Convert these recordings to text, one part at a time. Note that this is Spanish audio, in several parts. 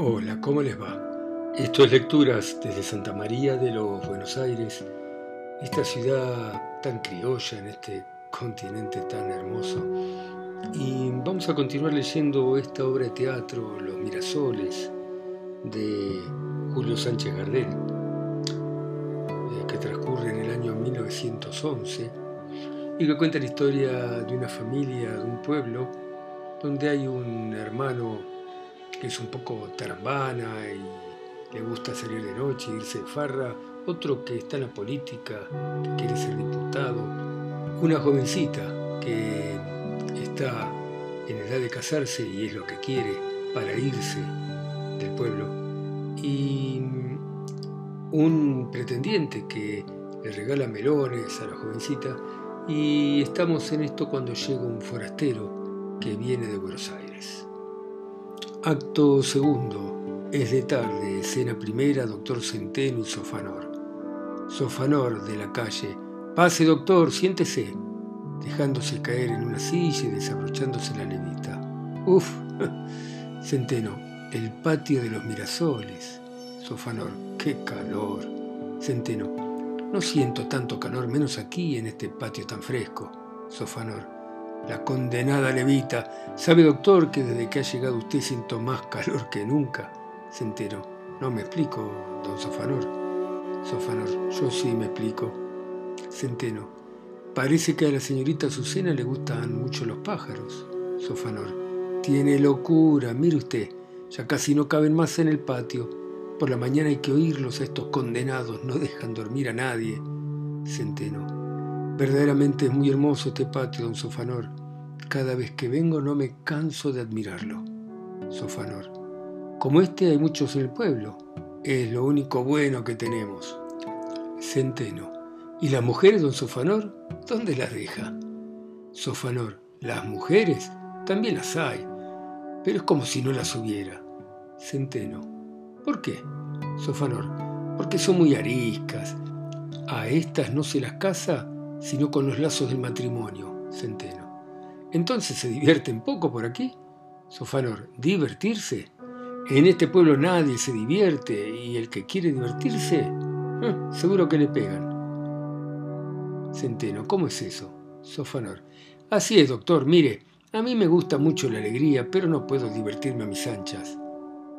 Hola, ¿cómo les va? Esto es Lecturas desde Santa María de los Buenos Aires, esta ciudad tan criolla en este continente tan hermoso. Y vamos a continuar leyendo esta obra de teatro, Los Mirasoles, de Julio Sánchez Gardel, eh, que transcurre en el año 1911 y que cuenta la historia de una familia, de un pueblo, donde hay un hermano que es un poco tarambana y le gusta salir de noche, irse de farra, otro que está en la política, que quiere ser diputado, una jovencita que está en edad de casarse y es lo que quiere para irse del pueblo, y un pretendiente que le regala melones a la jovencita, y estamos en esto cuando llega un forastero que viene de Buenos Aires. Acto segundo. Es de tarde. Escena primera. Doctor Centeno y Sofanor. Sofanor de la calle. Pase, doctor, siéntese. Dejándose caer en una silla y desabrochándose la levita. Uf. Centeno. El patio de los Mirasoles. Sofanor. Qué calor. Centeno. No siento tanto calor, menos aquí en este patio tan fresco. Sofanor. La condenada levita. ¿Sabe, doctor, que desde que ha llegado usted siento más calor que nunca? Se. No me explico, don Sofanor. Sofanor, yo sí me explico. Centeno. Parece que a la señorita Azucena le gustan mucho los pájaros. Sofanor. Tiene locura, mire usted. Ya casi no caben más en el patio. Por la mañana hay que oírlos a estos condenados, no dejan dormir a nadie. Centeno. Verdaderamente es muy hermoso este patio, don Sofanor. Cada vez que vengo no me canso de admirarlo. Sofanor. Como este hay muchos en el pueblo. Es lo único bueno que tenemos. Centeno. ¿Y las mujeres, don Sofanor? ¿Dónde las deja? Sofanor. Las mujeres también las hay, pero es como si no las hubiera. Centeno. ¿Por qué? Sofanor. Porque son muy ariscas. A estas no se las casa sino con los lazos del matrimonio, Centeno. Entonces se divierten poco por aquí. Sofanor, ¿divertirse? En este pueblo nadie se divierte y el que quiere divertirse, eh, seguro que le pegan. Centeno, ¿cómo es eso? Sofanor, así es, doctor, mire, a mí me gusta mucho la alegría, pero no puedo divertirme a mis anchas.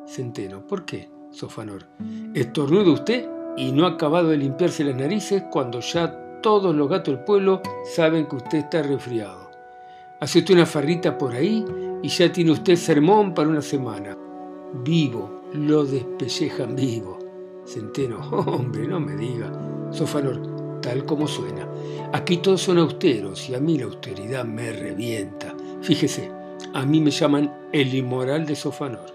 Centeno, ¿por qué? Sofanor, estornuda usted y no ha acabado de limpiarse las narices cuando ya todos los gatos del pueblo saben que usted está resfriado. Hace usted una farrita por ahí y ya tiene usted sermón para una semana. Vivo, lo despellejan vivo. Centeno, hombre, no me diga. Sofanor, tal como suena. Aquí todos son austeros y a mí la austeridad me revienta. Fíjese, a mí me llaman el inmoral de Sofanor,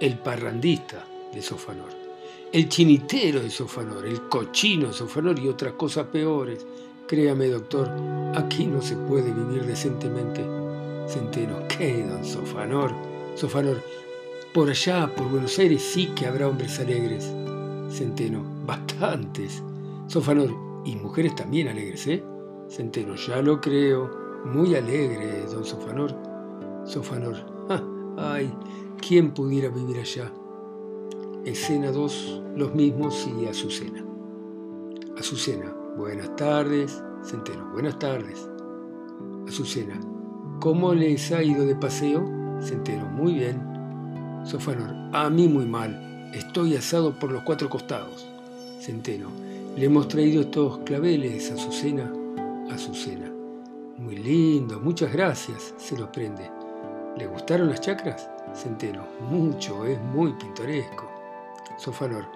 el parrandista de Sofanor el chinitero de Sofanor, el cochino de Sofanor y otras cosas peores. Créame, doctor, aquí no se puede vivir decentemente. Centeno, ¿qué, don Sofanor? Sofanor, por allá, por Buenos Aires, sí que habrá hombres alegres. Centeno, bastantes. Sofanor, y mujeres también alegres, ¿eh? Centeno, ya lo creo. Muy alegre, don Sofanor. Sofanor, ay, ¿quién pudiera vivir allá? Escena 2, los mismos y Azucena. Azucena, buenas tardes. Centeno, buenas tardes. Azucena, ¿cómo les ha ido de paseo? Centeno, muy bien. Sofanor, a mí muy mal. Estoy asado por los cuatro costados. Centeno, le hemos traído estos claveles, Azucena. Azucena, muy lindo, muchas gracias. Se los prende. ¿Le gustaron las chacras? Centeno, mucho, es muy pintoresco. Sofanor.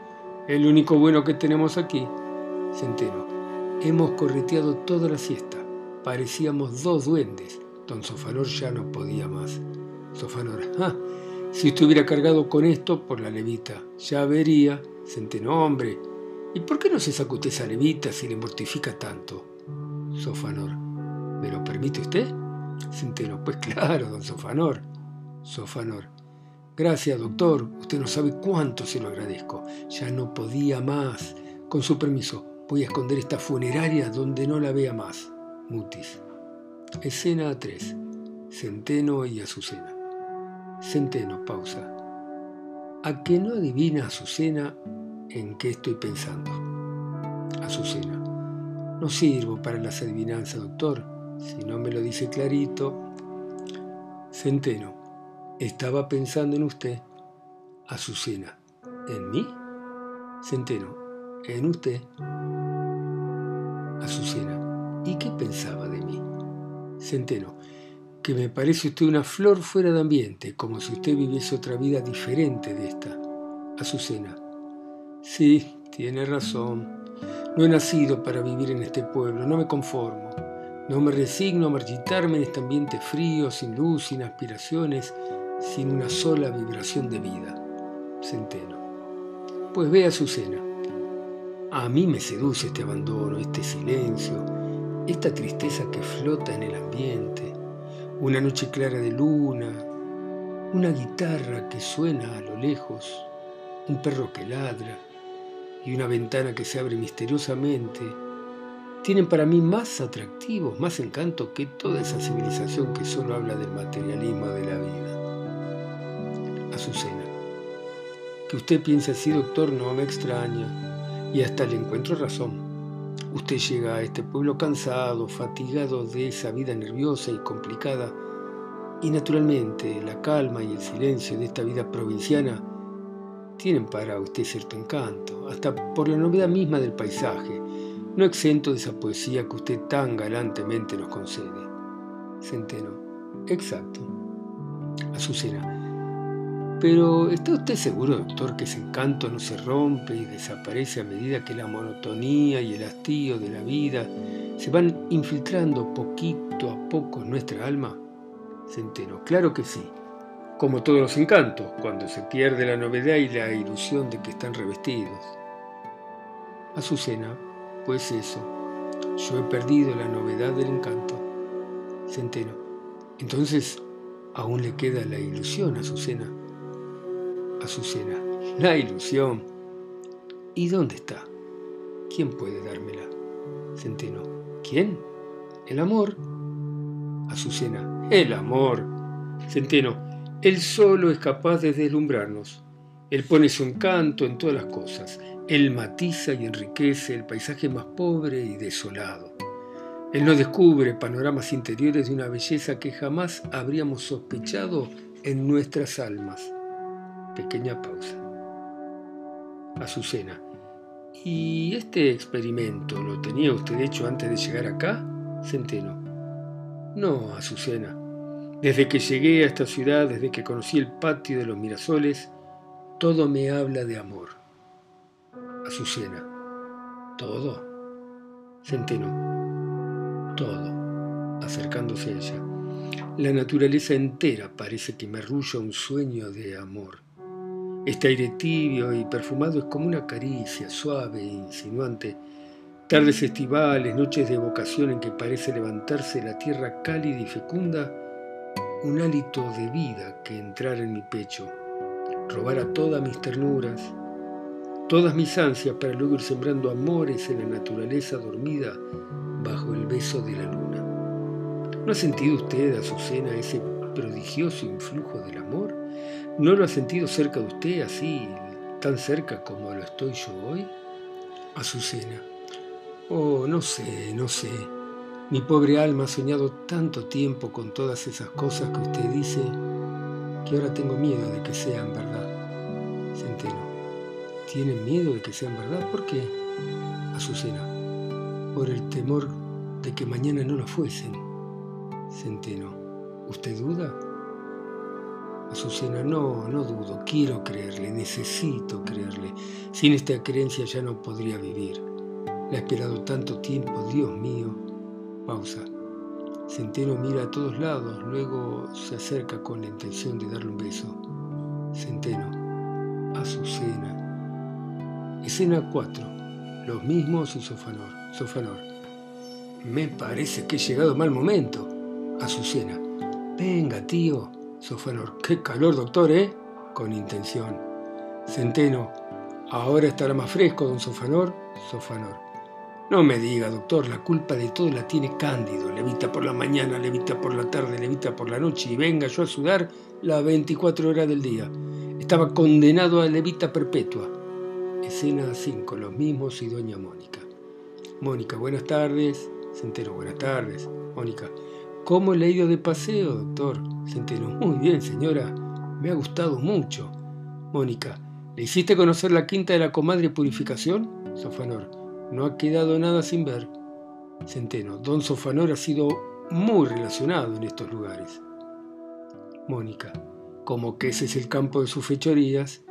El único bueno que tenemos aquí. Centeno. Hemos correteado toda la siesta. Parecíamos dos duendes. Don Sofanor ya no podía más. Sofanor. Ah, si estuviera cargado con esto por la levita, ya vería. Centeno, hombre. ¿Y por qué no se saca usted esa levita si le mortifica tanto? Sofanor. ¿Me lo permite usted? Centeno. Pues claro, don Sofanor. Sofanor. Gracias, doctor. Usted no sabe cuánto se lo agradezco. Ya no podía más. Con su permiso, voy a esconder esta funeraria donde no la vea más. Mutis. Escena 3. Centeno y Azucena. Centeno, pausa. a que no adivina Azucena en qué estoy pensando. Azucena, no sirvo para las adivinanzas, doctor. Si no me lo dice clarito. Centeno, estaba pensando en usted. Azucena, ¿en mí? Centeno, en usted. Azucena, ¿y qué pensaba de mí? Centeno, que me parece usted una flor fuera de ambiente, como si usted viviese otra vida diferente de esta. Azucena, sí, tiene razón. No he nacido para vivir en este pueblo, no me conformo. No me resigno a marchitarme en este ambiente frío, sin luz, sin aspiraciones, sin una sola vibración de vida. Centeno. Pues ve Azucena. A mí me seduce este abandono, este silencio, esta tristeza que flota en el ambiente, una noche clara de luna, una guitarra que suena a lo lejos, un perro que ladra y una ventana que se abre misteriosamente, tienen para mí más atractivos, más encanto que toda esa civilización que solo habla del materialismo de la vida. Azucena, que usted piense así, doctor, no me extraña, y hasta le encuentro razón. Usted llega a este pueblo cansado, fatigado de esa vida nerviosa y complicada, y naturalmente la calma y el silencio de esta vida provinciana tienen para usted cierto encanto, hasta por la novedad misma del paisaje, no exento de esa poesía que usted tan galantemente nos concede. Centeno. Exacto. Azucena. Pero ¿está usted seguro, doctor, que ese encanto no se rompe y desaparece a medida que la monotonía y el hastío de la vida se van infiltrando poquito a poco en nuestra alma? Centeno, claro que sí. Como todos los encantos, cuando se pierde la novedad y la ilusión de que están revestidos. Azucena, pues eso, yo he perdido la novedad del encanto. Centeno, entonces aún le queda la ilusión, Azucena. Azucena, la ilusión. ¿Y dónde está? ¿Quién puede dármela? Centeno, ¿quién? El amor. Azucena, el amor. Centeno, él solo es capaz de deslumbrarnos. Él pone su encanto en todas las cosas. Él matiza y enriquece el paisaje más pobre y desolado. Él nos descubre panoramas interiores de una belleza que jamás habríamos sospechado en nuestras almas. Pequeña pausa. Azucena. ¿Y este experimento lo tenía usted hecho antes de llegar acá? Centeno. No, Azucena. Desde que llegué a esta ciudad, desde que conocí el patio de los Mirasoles, todo me habla de amor. Azucena. ¿Todo? Centeno. Todo. Acercándose a ella. La naturaleza entera parece que me arrulla un sueño de amor. Este aire tibio y perfumado es como una caricia suave e insinuante. Tardes estivales, noches de evocación en que parece levantarse la tierra cálida y fecunda, un hálito de vida que entrar en mi pecho, robara todas mis ternuras, todas mis ansias para luego ir sembrando amores en la naturaleza dormida bajo el beso de la luna. ¿No ha sentido usted, Azucena, ese prodigioso influjo del amor? ¿No lo ha sentido cerca de usted así, tan cerca como lo estoy yo hoy? Azucena. Oh, no sé, no sé. Mi pobre alma ha soñado tanto tiempo con todas esas cosas que usted dice que ahora tengo miedo de que sean verdad. Centeno. ¿Tienen miedo de que sean verdad? ¿Por qué? Azucena. Por el temor de que mañana no lo fuesen. Centeno. ¿Usted duda? Azucena, no, no dudo, quiero creerle, necesito creerle. Sin esta creencia ya no podría vivir. La he esperado tanto tiempo, Dios mío. Pausa. Centeno mira a todos lados, luego se acerca con la intención de darle un beso. Centeno. Azucena. Escena 4. Los mismos y Sofanor. Sofanor. Me parece que he llegado mal momento. Azucena. Venga, tío. Sofanor, qué calor, doctor, ¿eh? Con intención. Centeno, ahora estará más fresco, don Sofanor. Sofanor. No me diga, doctor, la culpa de todo la tiene Cándido. Levita por la mañana, levita por la tarde, levita por la noche y venga yo a sudar las 24 horas del día. estaba condenado a levita perpetua. Escena 5, los mismos y doña Mónica. Mónica, buenas tardes. Centeno, buenas tardes. Mónica, ¿cómo le ha ido de paseo, doctor? Centeno, muy bien, señora. Me ha gustado mucho. Mónica, ¿le hiciste conocer la quinta de la comadre Purificación? Sofanor, no ha quedado nada sin ver. Centeno, don Sofanor ha sido muy relacionado en estos lugares. Mónica, como que ese es el campo de sus fechorías,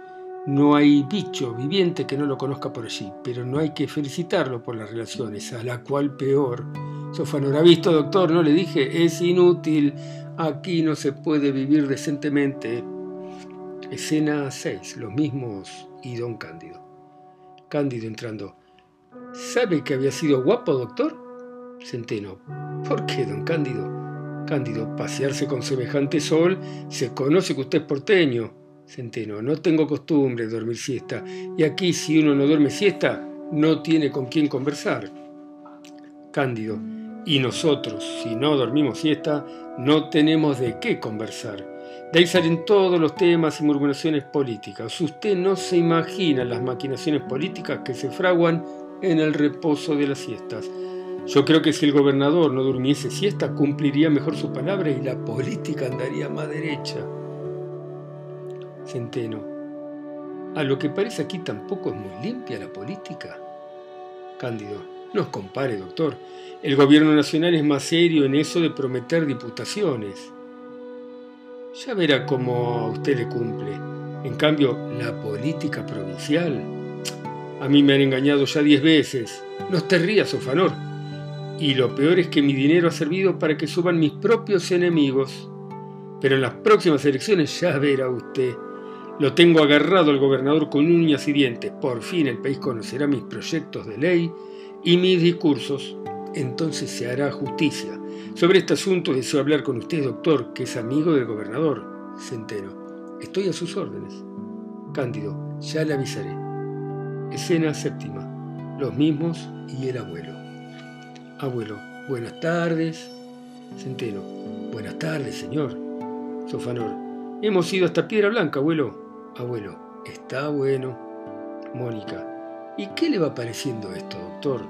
no hay bicho viviente que no lo conozca por allí, pero no hay que felicitarlo por las relaciones, a la cual peor. Sofanor ha visto, doctor, no le dije, es inútil, aquí no se puede vivir decentemente. Escena 6, los mismos y don Cándido. Cándido entrando. ¿Sabe que había sido guapo, doctor? Centeno. ¿Por qué, don Cándido? Cándido, pasearse con semejante sol, se conoce que usted es porteño. Centeno, no tengo costumbre de dormir siesta, y aquí si uno no duerme siesta, no tiene con quién conversar. Cándido, y nosotros, si no dormimos siesta, no tenemos de qué conversar. De ahí salen todos los temas y murmuraciones políticas. Usted no se imagina las maquinaciones políticas que se fraguan en el reposo de las siestas. Yo creo que si el gobernador no durmiese siesta, cumpliría mejor su palabra y la política andaría más derecha. Centeno. A lo que parece aquí tampoco es muy limpia la política. Cándido. No os compare, doctor. El gobierno nacional es más serio en eso de prometer diputaciones. Ya verá cómo a usted le cumple. En cambio, la política provincial. A mí me han engañado ya diez veces. No te rías, Sofanor. Y lo peor es que mi dinero ha servido para que suban mis propios enemigos. Pero en las próximas elecciones ya verá usted. Lo tengo agarrado al gobernador con uñas y dientes. Por fin el país conocerá mis proyectos de ley y mis discursos. Entonces se hará justicia. Sobre este asunto deseo hablar con usted, doctor, que es amigo del gobernador. Centeno. Estoy a sus órdenes. Cándido. Ya le avisaré. Escena séptima. Los mismos y el abuelo. Abuelo. Buenas tardes. Centeno. Buenas tardes, señor. Sofanor. Hemos ido hasta Piedra Blanca, abuelo. Abuelo. Está bueno. Mónica. ¿Y qué le va pareciendo esto, doctor?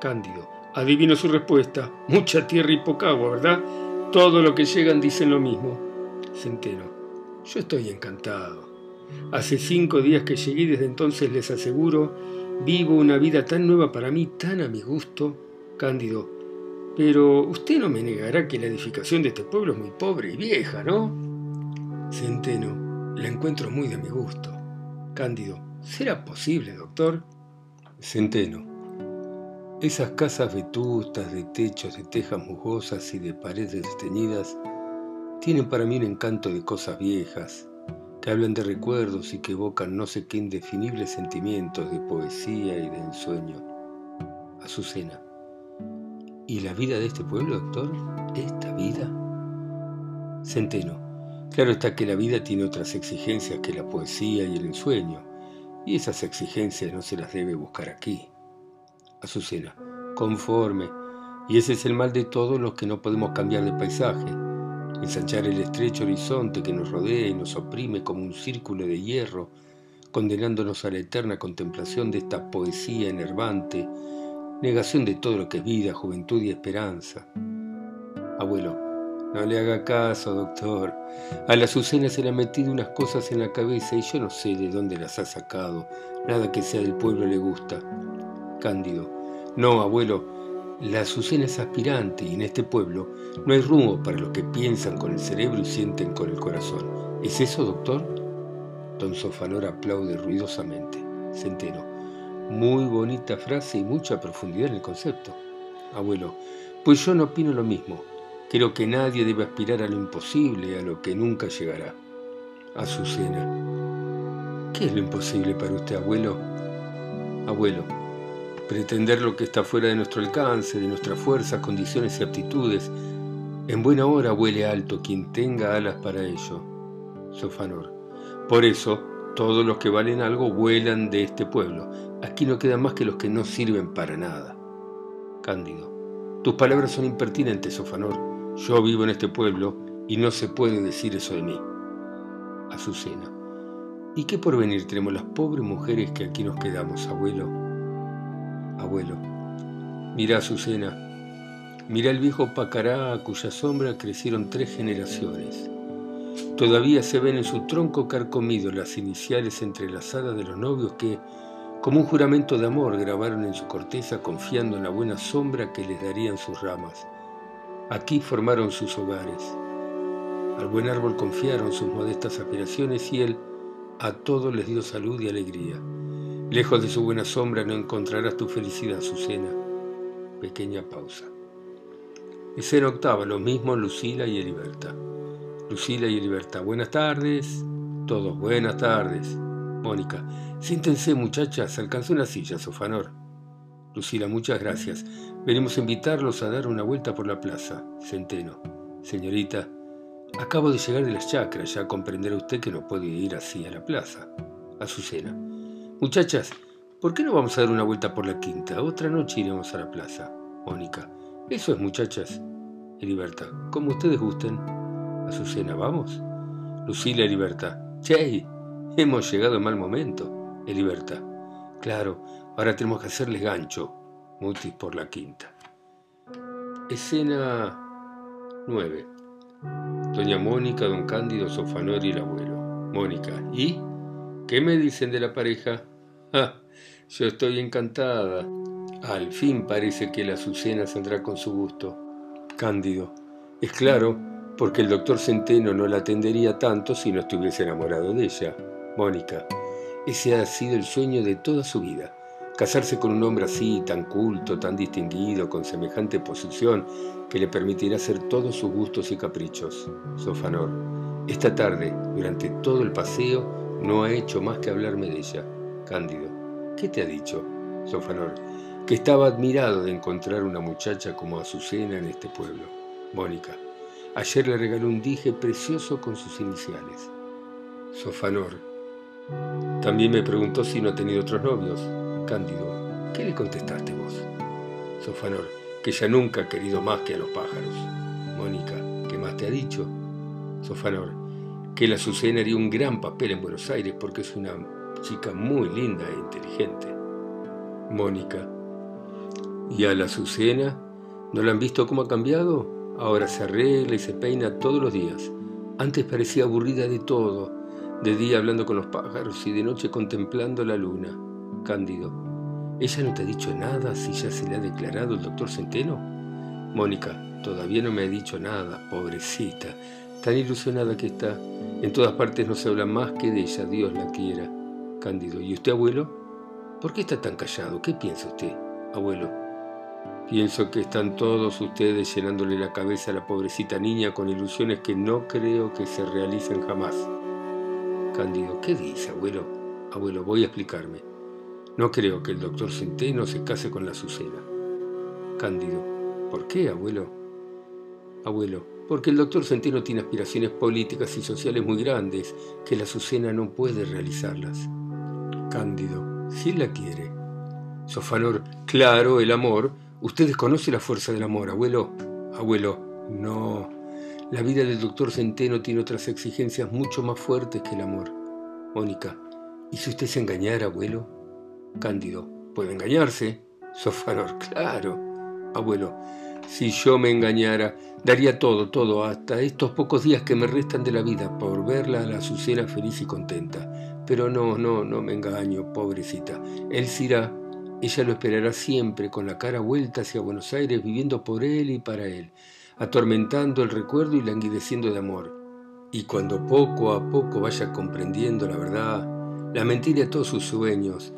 Cándido. Adivino su respuesta. Mucha tierra y poca agua, ¿verdad? Todo lo que llegan dicen lo mismo. Centeno. Yo estoy encantado. Hace cinco días que llegué y desde entonces les aseguro, vivo una vida tan nueva para mí, tan a mi gusto. Cándido. Pero usted no me negará que la edificación de este pueblo es muy pobre y vieja, ¿no? Centeno. La encuentro muy de mi gusto. Cándido. ¿Será posible, doctor? Centeno. Esas casas vetustas de techos de tejas musgosas y de paredes desteñidas tienen para mí un encanto de cosas viejas, que hablan de recuerdos y que evocan no sé qué indefinibles sentimientos de poesía y de ensueño. Azucena. ¿Y la vida de este pueblo, doctor? ¿Esta vida? Centeno. Claro está que la vida tiene otras exigencias que la poesía y el ensueño y esas exigencias no se las debe buscar aquí. Azucena, conforme, y ese es el mal de todos los que no podemos cambiar de paisaje, ensanchar el estrecho horizonte que nos rodea y nos oprime como un círculo de hierro, condenándonos a la eterna contemplación de esta poesía enervante, negación de todo lo que es vida, juventud y esperanza. Abuelo, no le haga caso, doctor. A la Azucena se le han metido unas cosas en la cabeza y yo no sé de dónde las ha sacado. Nada que sea del pueblo le gusta. Cándido. No, abuelo. La Azucena es aspirante y en este pueblo no hay rumbo para los que piensan con el cerebro y sienten con el corazón. ¿Es eso, doctor? Don Sofanor aplaude ruidosamente. Centeno. Muy bonita frase y mucha profundidad en el concepto. Abuelo. Pues yo no opino lo mismo. Creo que nadie debe aspirar a lo imposible, a lo que nunca llegará. Azucena. ¿Qué es lo imposible para usted, abuelo? Abuelo. Pretender lo que está fuera de nuestro alcance, de nuestras fuerzas, condiciones y aptitudes. En buena hora huele alto quien tenga alas para ello. Sofanor. Por eso, todos los que valen algo vuelan de este pueblo. Aquí no quedan más que los que no sirven para nada. Cándido. Tus palabras son impertinentes, Sofanor. Yo vivo en este pueblo y no se puede decir eso de mí. Azucena. ¿Y qué porvenir tenemos las pobres mujeres que aquí nos quedamos, abuelo? Abuelo, mira Azucena, mira el viejo Pacará a cuya sombra crecieron tres generaciones. Todavía se ven en su tronco carcomido las iniciales entrelazadas de los novios que, como un juramento de amor, grabaron en su corteza confiando en la buena sombra que les darían sus ramas. Aquí formaron sus hogares. Al buen árbol confiaron sus modestas aspiraciones y él a todos les dio salud y alegría. Lejos de su buena sombra no encontrarás tu felicidad, Azucena. Pequeña pausa. Escena octava, lo mismo Lucila y Eliberta. Lucila y Eliberta, buenas tardes. Todos, buenas tardes. Mónica, siéntense muchachas, alcanzó una silla, Sofanor. Lucila, muchas gracias. Venimos a invitarlos a dar una vuelta por la plaza. Centeno, señorita, acabo de llegar de las chacras, ya comprenderá usted que no puede ir así a la plaza. Azucena, muchachas, ¿por qué no vamos a dar una vuelta por la quinta? Otra noche iremos a la plaza. Mónica, eso es muchachas. Heriberta, como ustedes gusten. Azucena, ¿vamos? Lucila Heriberta, che, hemos llegado en mal momento. Heriberta, claro, ahora tenemos que hacerles gancho. Mutis por la quinta. Escena 9. Doña Mónica, don Cándido, Sofanor y el abuelo. Mónica, ¿y? ¿Qué me dicen de la pareja? Ah, yo estoy encantada. Al fin parece que la Azucena saldrá con su gusto. Cándido, es claro, porque el doctor Centeno no la atendería tanto si no estuviese enamorado de ella. Mónica, ese ha sido el sueño de toda su vida. Casarse con un hombre así, tan culto, tan distinguido, con semejante posición, que le permitirá hacer todos sus gustos y caprichos. Sofanor, esta tarde, durante todo el paseo, no ha hecho más que hablarme de ella. Cándido, ¿qué te ha dicho? Sofanor, que estaba admirado de encontrar una muchacha como Azucena en este pueblo. Mónica, Ayer le regaló un dije precioso con sus iniciales. Sofanor. También me preguntó si no ha tenido otros novios. Cándido. ¿Qué le contestaste vos? Sofanor. Que ella nunca ha querido más que a los pájaros. Mónica. ¿Qué más te ha dicho? Sofanor. Que la Azucena haría un gran papel en Buenos Aires porque es una chica muy linda e inteligente. Mónica. ¿Y a la Azucena? ¿No la han visto cómo ha cambiado? Ahora se arregla y se peina todos los días. Antes parecía aburrida de todo, de día hablando con los pájaros y de noche contemplando la luna. Cándido, ¿ella no te ha dicho nada si ya se le ha declarado el doctor Centeno? Mónica, todavía no me ha dicho nada, pobrecita, tan ilusionada que está. En todas partes no se habla más que de ella, Dios la quiera. Cándido, ¿y usted, abuelo? ¿Por qué está tan callado? ¿Qué piensa usted, abuelo? Pienso que están todos ustedes llenándole la cabeza a la pobrecita niña con ilusiones que no creo que se realicen jamás. Cándido, ¿qué dice, abuelo? Abuelo, voy a explicarme. No creo que el doctor Centeno se case con la Azucena. Cándido, ¿por qué, abuelo? Abuelo, porque el doctor Centeno tiene aspiraciones políticas y sociales muy grandes que la Azucena no puede realizarlas. Cándido, si la quiere. Sofanor, claro, el amor Usted desconoce la fuerza del amor, abuelo. Abuelo, no. La vida del doctor Centeno tiene otras exigencias mucho más fuertes que el amor. Mónica, ¿y si usted se engañara, abuelo? Cándido, ¿puede engañarse? Sofanor, claro. Abuelo, si yo me engañara, daría todo, todo, hasta estos pocos días que me restan de la vida por verla a la Azucena feliz y contenta. Pero no, no, no me engaño, pobrecita. Él se irá ella lo esperará siempre con la cara vuelta hacia Buenos Aires, viviendo por él y para él, atormentando el recuerdo y languideciendo de amor. Y cuando poco a poco vaya comprendiendo la verdad, la mentira todos sus sueños,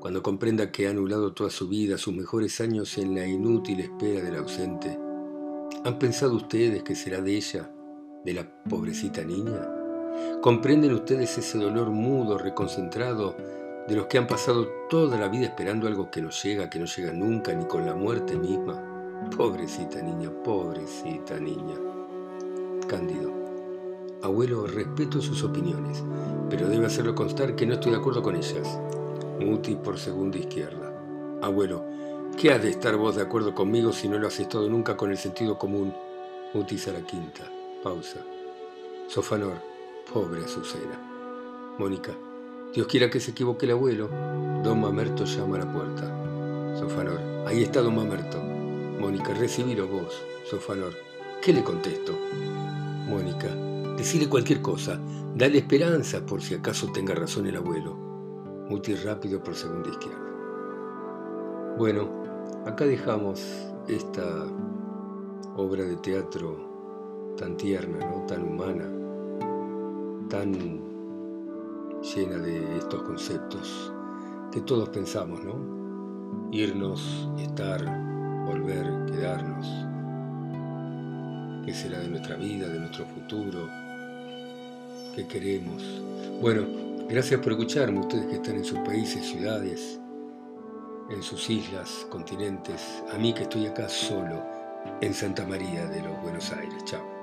cuando comprenda que ha anulado toda su vida, sus mejores años en la inútil espera del ausente, ¿han pensado ustedes que será de ella, de la pobrecita niña? ¿Comprenden ustedes ese dolor mudo, reconcentrado, de los que han pasado toda la vida esperando algo que no llega, que no llega nunca, ni con la muerte misma. Pobrecita niña, pobrecita niña. Cándido. Abuelo, respeto sus opiniones, pero debe hacerlo constar que no estoy de acuerdo con ellas. Muti por segunda izquierda. Abuelo, ¿qué has de estar vos de acuerdo conmigo si no lo has estado nunca con el sentido común? Mutis a la quinta. Pausa. Sofanor. Pobre Azucena. Mónica. Dios quiera que se equivoque el abuelo. Don Mamerto llama a la puerta. Sofanor. Ahí está don Mamerto. Mónica, recibilo vos. Sofanor. ¿Qué le contesto? Mónica. Decide cualquier cosa. Dale esperanza por si acaso tenga razón el abuelo. Muti rápido por segunda izquierda. Bueno, acá dejamos esta obra de teatro tan tierna, ¿no? tan humana, tan llena de estos conceptos que todos pensamos, ¿no? Irnos, estar, volver, quedarnos. ¿Qué será de nuestra vida, de nuestro futuro? ¿Qué queremos? Bueno, gracias por escucharme, ustedes que están en sus países, ciudades, en sus islas, continentes, a mí que estoy acá solo, en Santa María de los Buenos Aires. Chao.